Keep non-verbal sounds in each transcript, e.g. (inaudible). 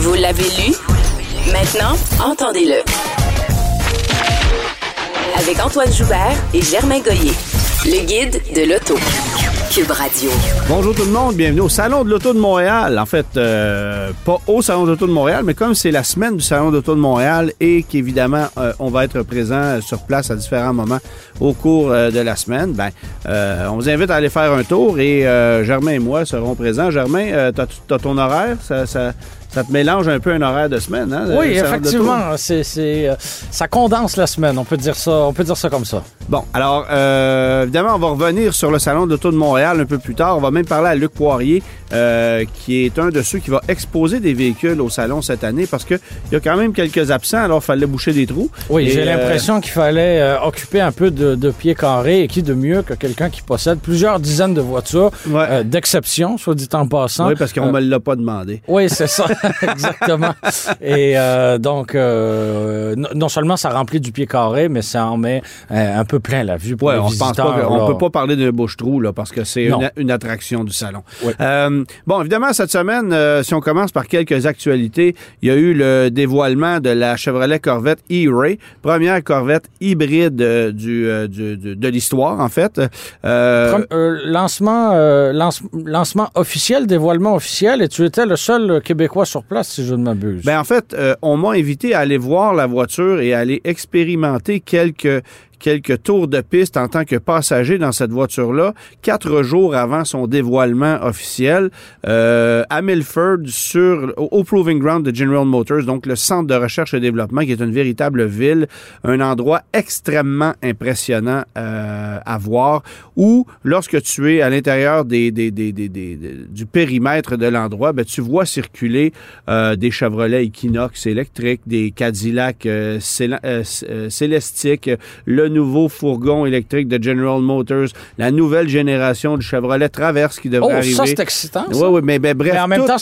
Vous l'avez lu? Maintenant, entendez-le. Avec Antoine Joubert et Germain Goyer. Le guide de l'auto. Cube Radio. Bonjour tout le monde, bienvenue au Salon de l'Auto de Montréal. En fait, euh, pas au Salon de l'Auto de Montréal, mais comme c'est la semaine du Salon de l'Auto de Montréal et qu'évidemment, euh, on va être présent sur place à différents moments au cours euh, de la semaine, ben, on vous invite à aller faire un tour et Germain et moi serons présents. Germain, t'as, t'as ton horaire? Ça te mélange un peu un horaire de semaine, hein? Oui, effectivement, c'est, euh, ça condense la semaine. On peut dire ça, on peut dire ça comme ça. Bon, alors, euh, évidemment, on va revenir sur le Salon de l'Auto de Montréal un peu plus tard. On va même parler à Luc Poirier, euh, qui est un de ceux qui va exposer des véhicules au Salon cette année parce qu'il y a quand même quelques absents, alors il fallait boucher des trous. Oui, j'ai euh, l'impression qu'il fallait occuper un peu de, de pieds carrés et qui de mieux que quelqu'un qui possède plusieurs dizaines de voitures Ouais. d'exception, soit dit en passant. oui, parce qu'on Euh, me l'a pas demandé. Oui, c'est ça, (laughs) (laughs) exactement. Et euh, donc, euh, non, seulement ça remplit du pied carré, mais ça en met euh, un peu plein la vue pour Ouais, les on pense visiteurs. pas, on là. peut pas parler d'un bouche-trou là, parce que c'est une, une attraction du salon. Oui. Euh, bon, évidemment, cette semaine, si on commence par quelques actualités, il y a eu le dévoilement de la Chevrolet Corvette E-Ray, première Corvette hybride du, du- du- de l'histoire, en fait. Lancement, lance- lancement officiel, dévoilement officiel, et tu étais le seul Québécois sur place, si je ne m'abuse. Ben en fait, euh, on m'a invité à aller voir la voiture et à aller expérimenter quelques quelques tours de piste en tant que passager dans cette voiture-là, quatre jours avant son dévoilement officiel, euh, à Milford, sur, au, Proving Ground de General Motors, donc le centre de recherche et développement, qui est une véritable ville, un endroit extrêmement impressionnant euh, à voir, où lorsque tu es à l'intérieur des, des- des- des- du périmètre de l'endroit, ben, tu vois circuler euh, des Chevrolet Equinox électriques, des Cadillac euh, euh, euh, Célestiques, le nouveau fourgon électrique de General Motors, la nouvelle génération du Chevrolet Traverse qui devrait oh, arriver. ça, c'est excitant. Oui, oui, mais ben, bref, Mais en même tout- temps,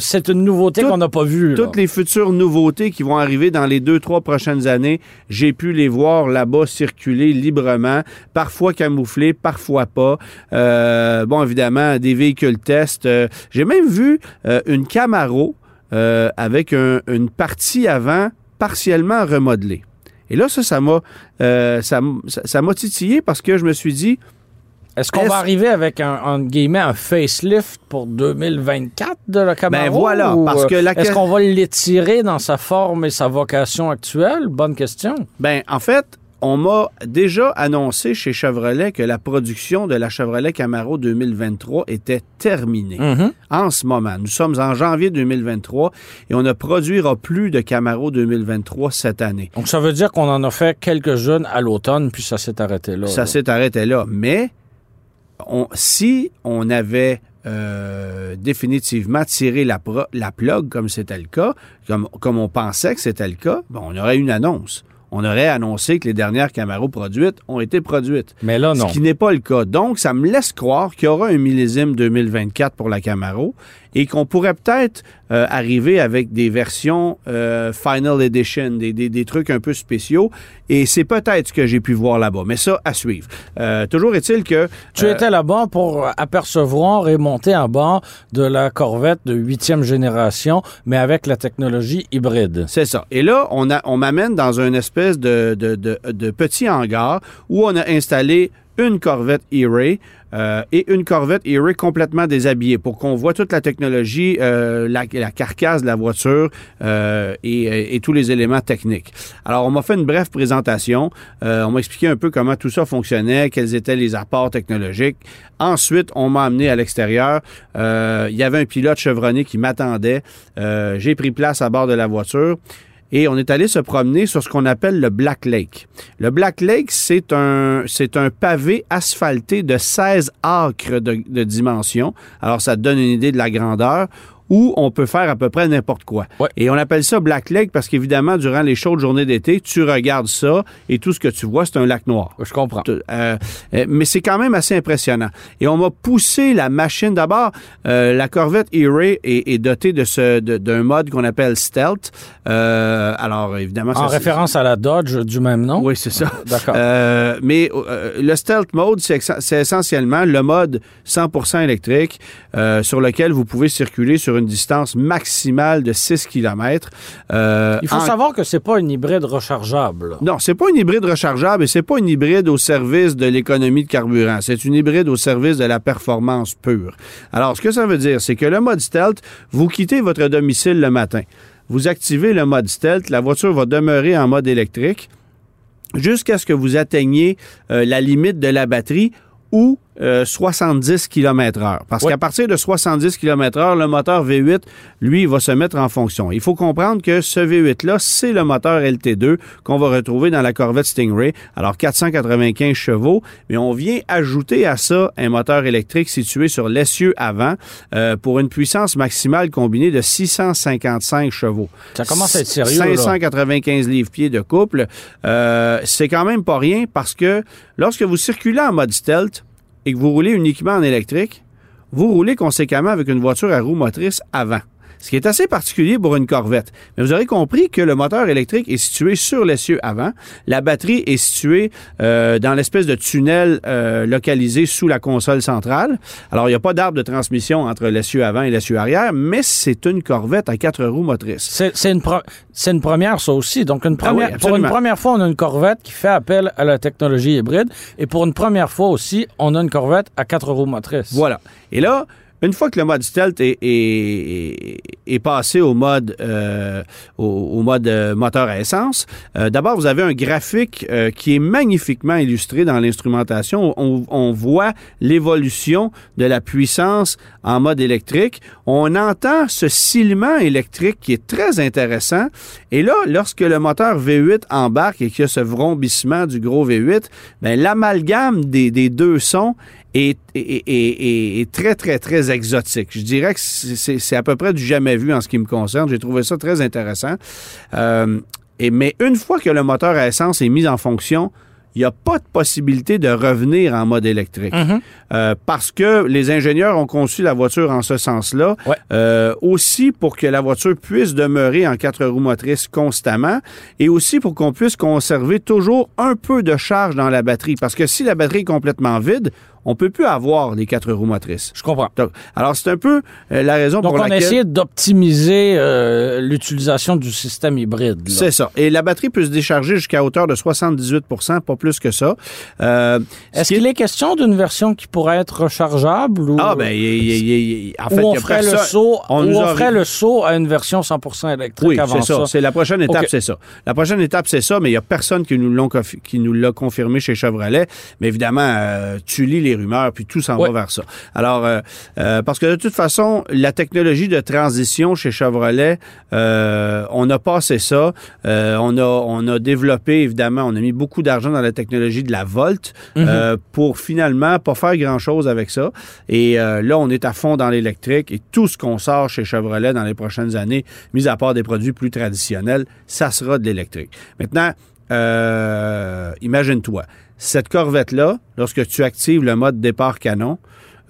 c'est une, nouveauté qu'on n'a pas vue. là. toutes les futures nouveautés qui vont arriver dans les deux, trois prochaines années, j'ai pu les voir là-bas circuler librement, parfois camouflés, parfois pas. Euh, bon, évidemment, des véhicules test. Euh, j'ai même vu euh, une Camaro euh, avec un- une partie avant partiellement remodelée. Et là, ça, ça m'a euh, ça, titillé parce que je me suis dit, Est-ce qu'on va arriver avec un, entre guillemets, un facelift pour 2024 de la Camaro? Ben voilà, ou, parce que la- Est-ce qu'on va l'étirer dans sa forme et sa vocation actuelle? Bonne question. Ben, en fait, on m'a déjà annoncé chez Chevrolet que la production de la Chevrolet Camaro 2023 était terminée. Mhm. En ce moment, nous sommes en janvier 2023 et on ne produira plus de Camaro 2023 cette année. Donc, ça veut dire qu'on en a fait quelques-unes à l'automne, puis ça s'est arrêté là. Ça s'est arrêté là. Mais on- si on avait euh, définitivement tiré la, la plug comme c'était le cas, comme, comme on pensait que c'était le cas, ben, on aurait une annonce. On aurait annoncé que les dernières Camaro produites ont été produites. Mais là, non. Ce qui n'est pas le cas. Donc, ça me laisse croire qu'il y aura un millésime 2024 pour la Camaro et qu'on pourrait peut-être euh, arriver avec des versions euh, Final Edition, des, des- des trucs un peu spéciaux. Et c'est peut-être ce que j'ai pu voir là-bas. Mais ça, à suivre. Euh, toujours est-il que... Tu étais là-bas pour apercevoir et monter en bord de la Corvette de huitième génération, mais avec la technologie hybride. C'est ça. Et là, on, a- on m'amène dans une espèce de, de- de- de petit hangar où on a installé une Corvette E-Ray euh, et une Corvette E-Ray complètement déshabillée pour qu'on voit toute la technologie, euh, la, carcasse de la voiture euh, et, et tous les éléments techniques. Alors, on m'a fait une brève présentation. On m'a expliqué un peu comment tout ça fonctionnait, quels étaient les apports technologiques. Ensuite, on m'a amené à l'extérieur. Il y avait un pilote chevronné qui m'attendait. J'ai pris place à bord de la voiture. Et on est allé se promener sur ce qu'on appelle le Black Lake. Le Black Lake, c'est un, un pavé asphalté de 16 acres de, de dimension. Alors, ça donne une idée de la grandeur où on peut faire à peu près n'importe quoi. Ouais. Et on appelle ça Black Lake parce qu'évidemment, durant les chaudes journées d'été, tu regardes ça et tout ce que tu vois, c'est un lac noir. Je comprends. Euh, euh, mais c'est quand même assez impressionnant. Et on m'a poussé la machine. D'abord, euh, la Corvette E-Ray est, est dotée de ce d'un mode qu'on appelle Stealth. Euh, alors, évidemment, En ça, référence à la Dodge du même nom? Oui, c'est ça. D'accord. Euh, mais le stealth mode, c'est essentiellement le mode 100% électrique sur lequel vous pouvez circuler sur une distance maximale de 6 km. Il faut savoir que c'est pas une hybride rechargeable. Non, c'est pas une hybride rechargeable et c'est pas une hybride au service de l'économie de carburant. C'est une hybride au service de la performance pure. Alors, ce que ça veut dire, c'est que le mode stealth, vous quittez votre domicile le matin. Vous activez le mode stealth, la voiture va demeurer en mode électrique jusqu'à ce que vous atteigniez euh, la limite de la batterie ou euh, 70 km heure. Parce qu'à partir de 70 km heure, le moteur V8, lui, va se mettre en fonction. Il faut comprendre que ce V8-là, c'est le moteur LT2 qu'on va retrouver dans la Corvette Stingray. Alors, 495 chevaux, mais on vient ajouter à ça un moteur électrique situé sur l'essieu avant euh, pour une puissance maximale combinée de 655 chevaux. Ça commence à être sérieux, là. 595 livres-pieds de couple. Euh, c'est quand même pas rien parce que lorsque vous circulez en mode stealth et que vous roulez uniquement en électrique, vous roulez conséquemment avec une voiture à roue motrice avant. Ce qui est assez particulier pour une Corvette. Mais vous aurez compris que le moteur électrique est situé sur l'essieu avant. La batterie est située euh, dans l'espèce de tunnel euh, localisé sous la console centrale. Alors, il n'y a pas d'arbre de transmission entre l'essieu avant et l'essieu arrière, mais c'est une Corvette à quatre roues motrices. C'est une, pro- c'est une première, ça aussi. Donc, une Ah oui, première, pour une première fois, on a une Corvette qui fait appel à la technologie hybride. Et pour une première fois aussi, on a une Corvette à quatre roues motrices. Voilà. Et là, une fois que le mode stealth est, est- est passé au mode, euh, au, au mode euh, moteur à essence, euh, d'abord, vous avez un graphique euh, qui est magnifiquement illustré dans l'instrumentation. On, on voit l'évolution de la puissance en mode électrique. On entend ce silement électrique qui est très intéressant. Et là, lorsque le moteur V8 embarque et qu'il y a ce vrombissement du gros V8, ben, l'amalgame des, des deux sons est, est- est- est- très, très, très exotique. Je dirais que c'est- à peu près du jamais vu en ce qui me concerne. J'ai trouvé ça très intéressant. Euh, et, mais une fois que le moteur à essence est mis en fonction, il n'y a pas de possibilité de revenir en mode électrique. Euh, parce que les ingénieurs ont conçu la voiture en ce sens-là. Ouais. Euh, aussi pour que la voiture puisse demeurer en quatre roues motrices constamment et aussi pour qu'on puisse conserver toujours un peu de charge dans la batterie. Parce que si la batterie est complètement vide, on peut plus avoir les quatre roues motrices. Je comprends. Donc, alors, c'est un peu euh, la raison Donc, pour on a laquelle... essayé d'optimiser euh, l'utilisation du système hybride. C'est ça. Et la batterie peut se décharger jusqu'à hauteur de 78% pas plus que ça. Euh, ce Est-ce qui est- qu'il est question d'une version qui pourrait être rechargeable ou, Ah, ben, il- il- en fait, on y ferait le saut, on ou nous on a- ferait le saut à une version 100% électrique Oui, avant c'est ça. C'est la prochaine étape, c'est ça. La prochaine étape, c'est ça, mais il n'y a personne qui nous l'ont qui nous l'a confirmé chez Chevrolet. Mais évidemment, tu lis les rumeurs, puis tout s'en Ouais. va vers ça. Alors, euh, euh, parce que de toute façon, la technologie de transition chez Chevrolet, euh, on a passé ça. On a on a développé évidemment, on a mis beaucoup d'argent dans la technologie de la Volt euh, pour finalement pas faire grand chose avec ça. Et là, on est à fond dans l'électrique et tout ce qu'on sort chez Chevrolet dans les prochaines années, mis à part des produits plus traditionnels, ça sera de l'électrique. Maintenant, imagine-toi, cette Corvette-là, lorsque tu actives le mode départ canon,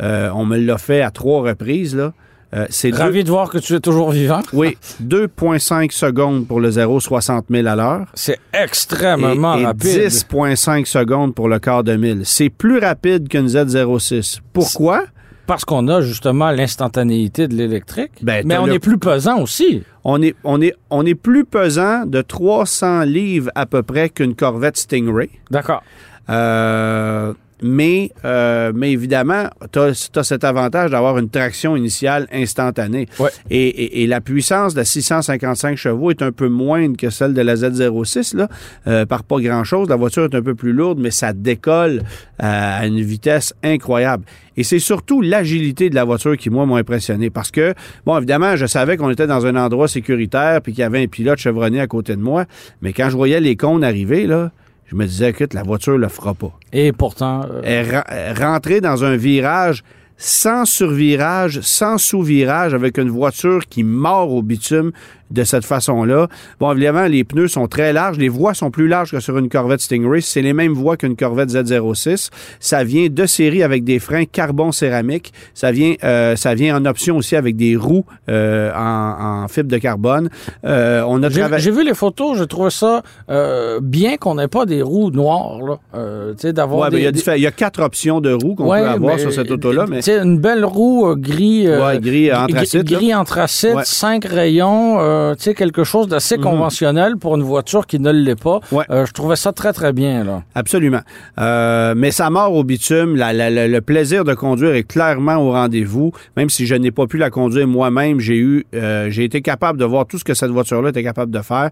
euh, on me l'a fait à trois reprises, là. euh, c'est deux- Ravi de voir que tu es toujours vivant. oui, 2,5 secondes pour le 0 60 000 à l'heure. C'est extrêmement et, et rapide. 10,5 secondes pour le quart de mille. C'est plus rapide qu'une Z06. Pourquoi? Parce qu'on a justement l'instantanéité de l'électrique. Ben, Mais on le- est plus pesant aussi. On est, on, est, on est plus pesant de 300 livres à peu près qu'une Corvette Stingray. D'accord. Euh, mais, euh, mais évidemment, tu as, cet avantage d'avoir une traction initiale instantanée. Ouais. Et, et- et la puissance de la 655 chevaux est un peu moindre que celle de la Z06, là, euh, par pas grand-chose. La voiture est un peu plus lourde, mais ça décolle euh, à une vitesse incroyable. Et c'est surtout l'agilité de la voiture qui, moi, m'a impressionné. Parce que, bon, évidemment, je savais qu'on était dans un endroit sécuritaire puis qu'il y avait un pilote chevronné à côté de moi. Mais quand je voyais les cônes arriver, là, je me disais, écoute, la voiture le fera pas. Et pourtant, euh, Elle rentrer dans un virage sans survirage, sans sous-virage, avec une voiture qui mord au bitume de cette façon-là. Bon, évidemment, les pneus sont très larges. Les voies sont plus larges que sur une Corvette Stingray. C'est les mêmes voies qu'une Corvette Z06. Ça vient de série avec des freins carbone céramique. Ça vient, euh, ça vient en option aussi avec des roues euh, en, en, fibre de carbone. Euh, on a J'ai vu les photos. Je trouve ça euh, bien qu'on n'ait pas des roues noires. Là. Euh, d'avoir ouais, des, il, y a quatre options de roues qu'on peut avoir sur cette auto-là. Mais... Une belle roue gris, ouais, gris anthracite. Gris anthracite, cinq rayons euh, quelque chose d'assez mhm. conventionnel pour une voiture qui ne l'est pas. Euh, je trouvais ça très, très bien. Là. Absolument. Euh, mais ça mort au bitume. le plaisir de conduire est clairement au rendez-vous. Même si je n'ai pas pu la conduire moi-même, j'ai eu, j'ai été capable de voir tout ce que cette voiture-là était capable de faire.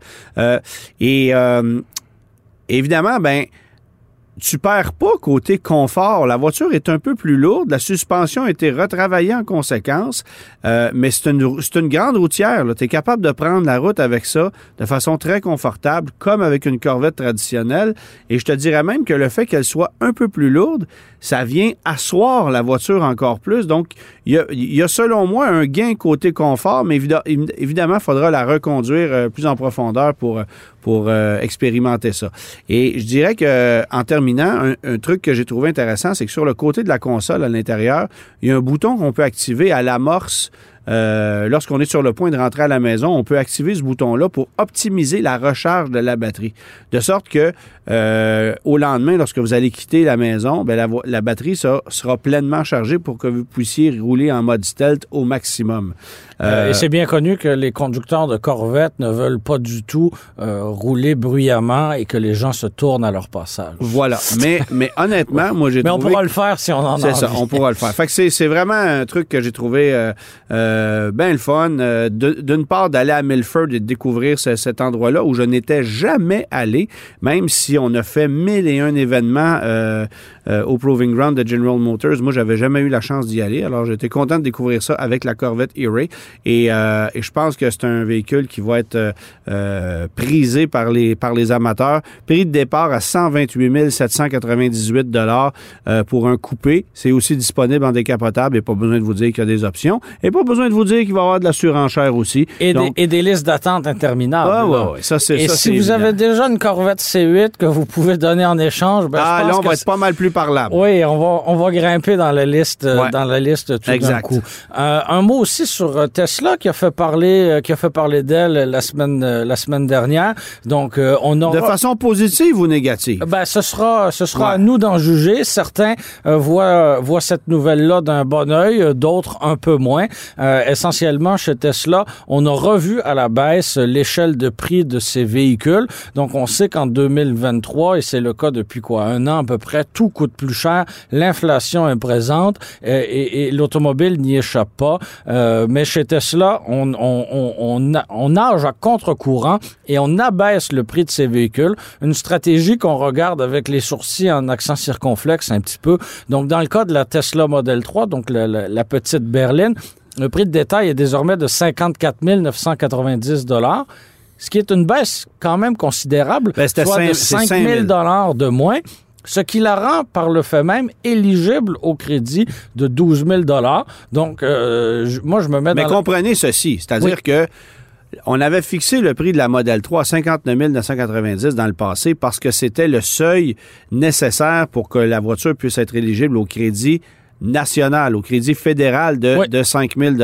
et évidemment, ben tu perds pas côté confort. La voiture est un peu plus lourde. La suspension a été retravaillée en conséquence. Euh, mais c'est une, grande routière. Tu es capable de prendre la route avec ça de façon très confortable, comme avec une Corvette traditionnelle. Et je te dirais même que le fait qu'elle soit un peu plus lourde, ça vient asseoir la voiture encore plus. Donc, il y a, y a, selon moi un gain côté confort, mais évidemment, il faudra la reconduire euh, plus en profondeur pour, pour euh, expérimenter ça. Et je dirais que en terminant, un, truc que j'ai trouvé intéressant, c'est que sur le côté de la console à l'intérieur, il y a un bouton qu'on peut activer à l'amorce euh, lorsqu'on est sur le point de rentrer à la maison, on peut activer ce bouton-là pour optimiser la recharge de la batterie. De sorte que euh, au lendemain, lorsque vous allez quitter la maison, bien, la, batterie sera pleinement chargée pour que vous puissiez rouler en mode stealth au maximum. Euh, et c'est bien connu que les conducteurs de Corvette ne veulent pas du tout rouler bruyamment et que les gens se tournent à leur passage. Voilà. Mais, mais honnêtement, moi, j'ai (laughs) Mais on pourra le faire si on en a C'est ça, on pourra le faire. Fait que c'est vraiment un truc que j'ai trouvé euh, ben le fun. Euh, d'une part, d'aller à Milford et de découvrir cet endroit-là où je n'étais jamais allé, même si on a fait mille et un événements euh, au Proving Ground de General Motors. Moi, j'avais jamais eu la chance d'y aller. Alors, j'étais content de découvrir ça avec la Corvette E-Ray. Et, je pense que c'est un véhicule qui va être prisé par les, par les amateurs. Prix de départ à 128 798 dollars pour un coupé. C'est aussi disponible en décapotable et pas besoin de vous dire qu'il y a des options. Et pas besoin de vous dire qu'il va y avoir de la surenchère aussi. Et, des, listes d'attente interminables. Ah, ouais, ouais, ça, c'est Et si vous avez déjà une Corvette C8 que vous pouvez donner en échange, ben, ah, je pense là, on va être pas mal plus parlable. Oui, on va, on va grimper dans la liste, dans la liste tout d'un coup. Euh, un mot aussi sur euh, Tesla qui a fait parler, euh, qui a fait parler d'elle la semaine, la semaine dernière. Donc, on aura... De façon positive ou négative? Ben, ce sera, ce sera à nous d'en juger. Certains voient, voient cette nouvelle-là d'un bon oeil, d'autres un peu moins essentiellement chez Tesla, on a revu à la baisse l'échelle de prix de ces véhicules. Donc, on sait qu'en 2023, et c'est le cas depuis quoi, un an à peu près, tout coûte plus cher. L'inflation est présente euh, et, l'automobile n'y échappe pas. Euh, mais chez Tesla, on, on, on, on nage à contre-courant et on abaisse le prix de ces véhicules. Une stratégie qu'on regarde avec les sourcils en accent circonflexe un petit peu. Donc, dans le cas de la Tesla Model 3, donc la petite berline, le prix de détail est désormais de 54 990 ce qui est une baisse quand même considérable, ben, soit de 5 000 de moins ce qui la rend par le fait même éligible au crédit de 12 000 Donc, euh, moi, je me mets dans... Mais comprenez ceci, c'est-à-dire que on avait fixé le prix de la Model 3 à 59 990 dans le passé parce que c'était le seuil nécessaire pour que la voiture puisse être éligible au crédit national, au crédit fédéral de, de 5 000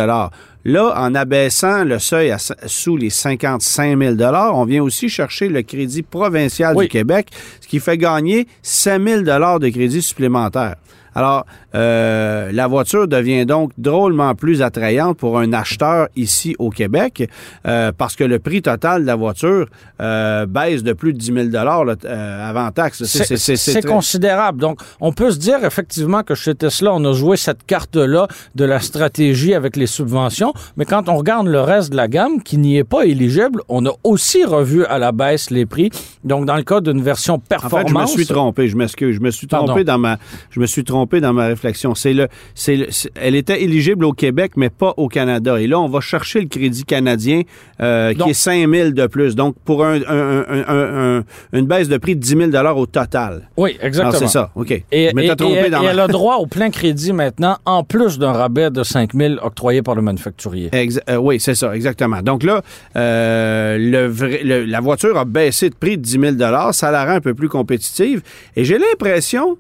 Là, en abaissant le seuil à, sous les 55 000 on vient aussi chercher le crédit provincial du Québec, ce qui fait gagner 5 000 de crédit supplémentaire. Alors, euh, la voiture devient donc drôlement plus attrayante pour un acheteur ici au Québec euh, parce que le prix total de la voiture euh, baisse de plus de 10 000 euh, avant taxe. C'est considérable. Donc, on peut se dire effectivement que chez Tesla, on a joué cette carte-là de la stratégie avec les subventions, mais quand on regarde le reste de la gamme qui n'y est pas éligible, on a aussi revu à la baisse les prix. Donc, dans le cas d'une version performance... En fait, je me suis trompé, je m'excuse. Je me suis trompé dans ma... Je me suis trompé trompé dans ma réflexion. C'est le, c'est elle était éligible au Québec, mais pas au Canada. Et là, on va chercher le crédit canadien euh, qui est 5 000 de plus. Donc, pour un, une baisse de prix de 10 000 au total. Oui, exactement. C'est ça, OK. Et, elle a droit au plein crédit maintenant, en plus d'un rabais de 5 000 octroyé par le manufacturier. Euh, oui, c'est ça, exactement. Donc là, euh, le, la voiture a baissé de prix de 10 000 Ça la rend un peu plus compétitive. Et j'ai l'impression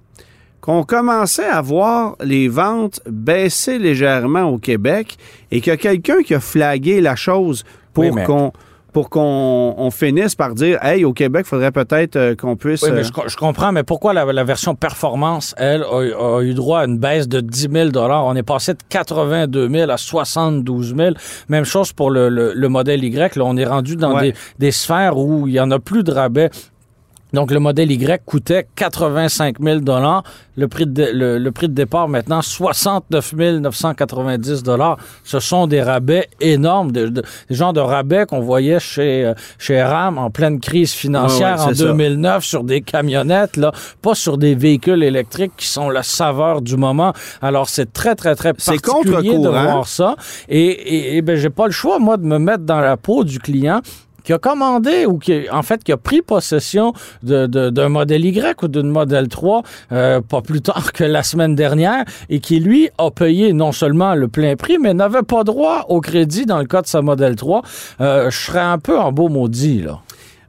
qu'on commençait à voir les ventes baisser légèrement au Québec et qu'il y a quelqu'un qui a flagué la chose pour qu'on pour qu'on finisse par dire, hey, au Québec, il faudrait peut-être euh, qu'on puisse... Oui, mais euh, je, comprends, mais pourquoi la, version performance, elle, a, eu droit à une baisse de 10 000 On est passé de 82 000 à 72 000. Même chose pour le, modèle Y. Là, on est rendu dans des, des, sphères où il y en a plus de rabais. Donc, le modèle Y coûtait 85 000 le prix, de, le, prix de départ maintenant, 69 990 Ce sont des rabais énormes, des, genres de rabais qu'on voyait chez, euh, chez RAM en pleine crise financière en 2009 sur des camionnettes, là, pas sur des véhicules électriques qui sont la saveur du moment. Alors, c'est très, très, très particulier de voir ça. Et, et, et ben, j'ai pas le choix, moi, de me mettre dans la peau du client qui a commandé ou qui, en fait, qui a pris possession d'un de, modèle Y ou d'une modèle 3 euh, pas plus tard que la semaine dernière et qui, lui, a payé non seulement le plein prix, mais n'avait pas droit au crédit dans le cas de sa modèle 3, euh, je serais un peu en beau maudit, là.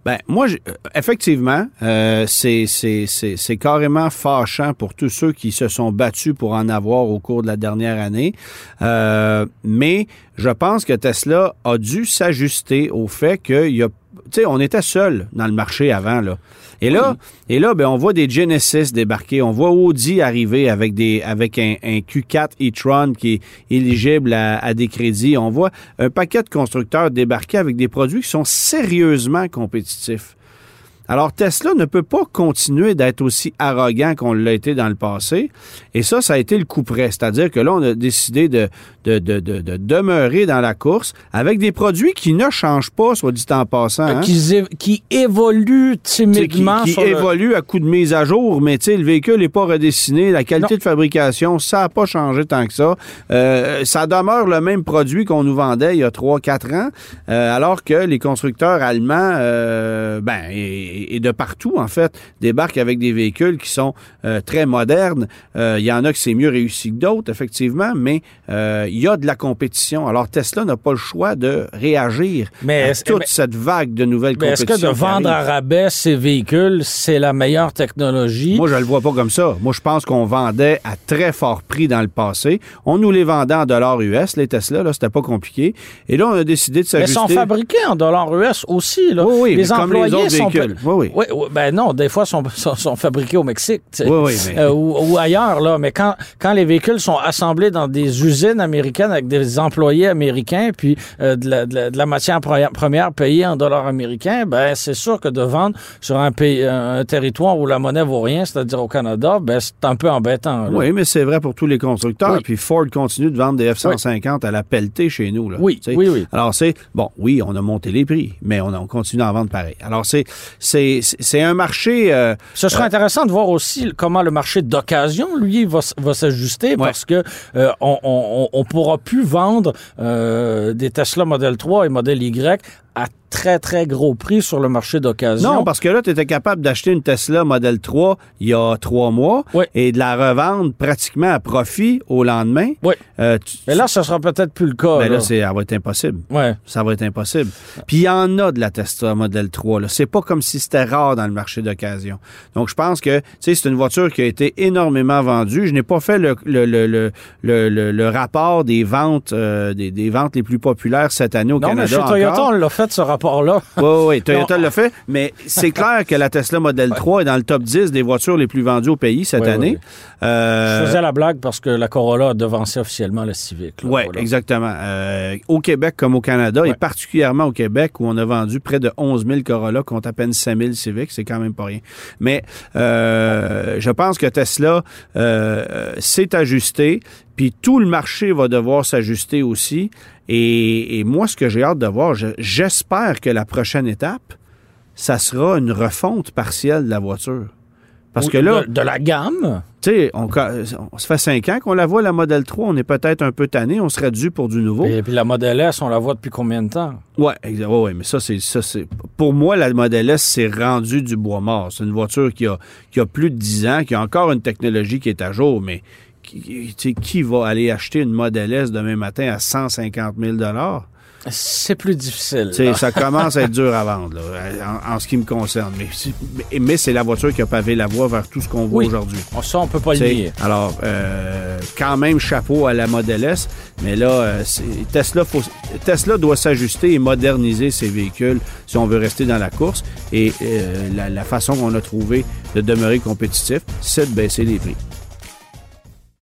Ben, moi, euh, effectivement, euh, c'est carrément fâchant pour tous ceux qui se sont battus pour en avoir au cours de la dernière année. Euh, mais je pense que Tesla a dû s'ajuster au fait qu'il y a tu sais, on était seul dans le marché avant, là. Et là, et là ben, on voit des Genesis débarquer, on voit Audi arriver avec, des, avec un, Q4 e-tron qui est éligible à, à, des crédits. On voit un paquet de constructeurs débarquer avec des produits qui sont sérieusement compétitifs. Alors Tesla ne peut pas continuer d'être aussi arrogant qu'on l'a été dans le passé. Et ça, ça a été le coup près. C'est-à-dire que là, on a décidé de, de, de, de, demeurer dans la course avec des produits qui ne changent pas, soit dit en passant. Hein. Qui, qui, évoluent timidement. Qui, qui évoluent à coup de mise à jour, mais le véhicule n'est pas redessiné. La qualité de fabrication, ça n'a pas changé tant que ça. Euh, ça demeure le même produit qu'on nous vendait il y a 3-4 ans, euh, alors que les constructeurs allemands, euh, ben, et, de partout, en fait, débarquent avec des véhicules qui sont euh, très modernes. Euh, il y en a qui c'est mieux réussi que d'autres, effectivement, mais euh, il y a de la compétition. Alors, Tesla n'a pas le choix de réagir mais à toute cette vague de nouvelles mais Est-ce que de vendre à rabais ces véhicules, c'est la meilleure technologie? Moi, je le vois pas comme ça. Moi, je pense qu'on vendait à très fort prix dans le passé. On nous les vendait en dollars US, les Tesla, là, c'était pas compliqué. Et là, on a décidé de s'ajuster. Mais ils sont fabriqués en dollars US aussi, là. Oui, oui, les employés comme les autres véhicules. Oui, oui. ben non, des fois, sont, (laughs) sont, fabriqués au Mexique oui, oui, mais... Euh, ou, ailleurs. Là. Mais quand, quand les véhicules sont assemblés dans des usines américaines avec des employés américains, puis euh, de, la, de, la, matière première payée en dollars américains, ben c'est sûr que de vendre sur un, pays, un territoire où la monnaie vaut rien, c'est-à-dire au Canada, ben c'est un peu embêtant. Oui, mais c'est vrai pour tous les constructeurs. Puis Ford continue de vendre des F-150 à la pelletée chez nous. Là, oui, oui, oui. Alors c'est, bon, oui, on a monté les prix, mais on, on continue à en vendre pareil. Alors c'est, c'est c'est un marché. Euh, Ce serait euh, intéressant de voir aussi comment le marché d'occasion, lui, va, va s'ajuster parce que euh, on, on, pourra plus vendre des Tesla Model 3 et Model Y à très, très gros prix sur le marché d'occasion. Non, parce que là, tu étais capable d'acheter une Tesla Model 3 il y a trois mois et de la revendre pratiquement à profit au lendemain. Oui. Euh, Mais là, ce sera peut-être plus le cas. Mais là, ça va être impossible. Ouais. Ça va être impossible. Puis il y en a de la Tesla Model 3. C'est pas comme si c'était rare dans le marché d'occasion. Donc, je pense que c'est une voiture qui a été énormément vendue. Je n'ai pas fait le, le, le, le, rapport des ventes, euh, des, des, ventes les plus populaires cette année au non, Canada. Mais chez Toyota, on l'a fait, ce rapport là Oui, oui, (laughs) Toyota l'a fait, mais c'est clair que la Tesla Model 3 est dans le top 10 des voitures les plus vendues au pays cette année. Euh, Je faisais la blague parce que la Corolla a devancé officiellement la Civic. Oui, exactement. Euh, au Québec comme au Canada, et particulièrement au Québec, où on a vendu près de 11 000 Corolla contre à peine 5 000 Civic, c'est quand même pas rien. Mais euh, je pense que Tesla s'est ajusté, puis tout le marché va devoir s'ajuster aussi. Et, moi, ce que j'ai hâte de voir, j'espère que la prochaine étape, ça sera une refonte partielle de la voiture. Parce que là... De, de la gamme? Tu sais, on, on, se fait cinq ans qu'on la voit, la Model 3. On est peut-être un peu tanné. On serait dû pour du nouveau. Et puis la Model S, on la voit depuis combien de temps? Oui, ouais, ouais, mais ça, c'est... ça c'est Pour moi, la Model S, c'est rendu du bois mort. C'est une voiture qui a, qui a plus de 10 ans, qui a encore une technologie qui est à jour, mais qui, qui va aller acheter une Model S demain matin à 150 000 c'est plus difficile. Ça (laughs) commence à être dur à vendre, en, ce qui me concerne. Mais, mais c'est la voiture qui a pavé la voie vers tout ce qu'on voit aujourd'hui. Ça, on peut pas le nier. Alors, euh, quand même, chapeau à la Model S. Mais là, euh, Tesla, faut, Tesla doit s'ajuster et moderniser ses véhicules si on veut rester dans la course. Et euh, la, la façon qu'on a trouvé de demeurer compétitif, c'est de baisser les prix.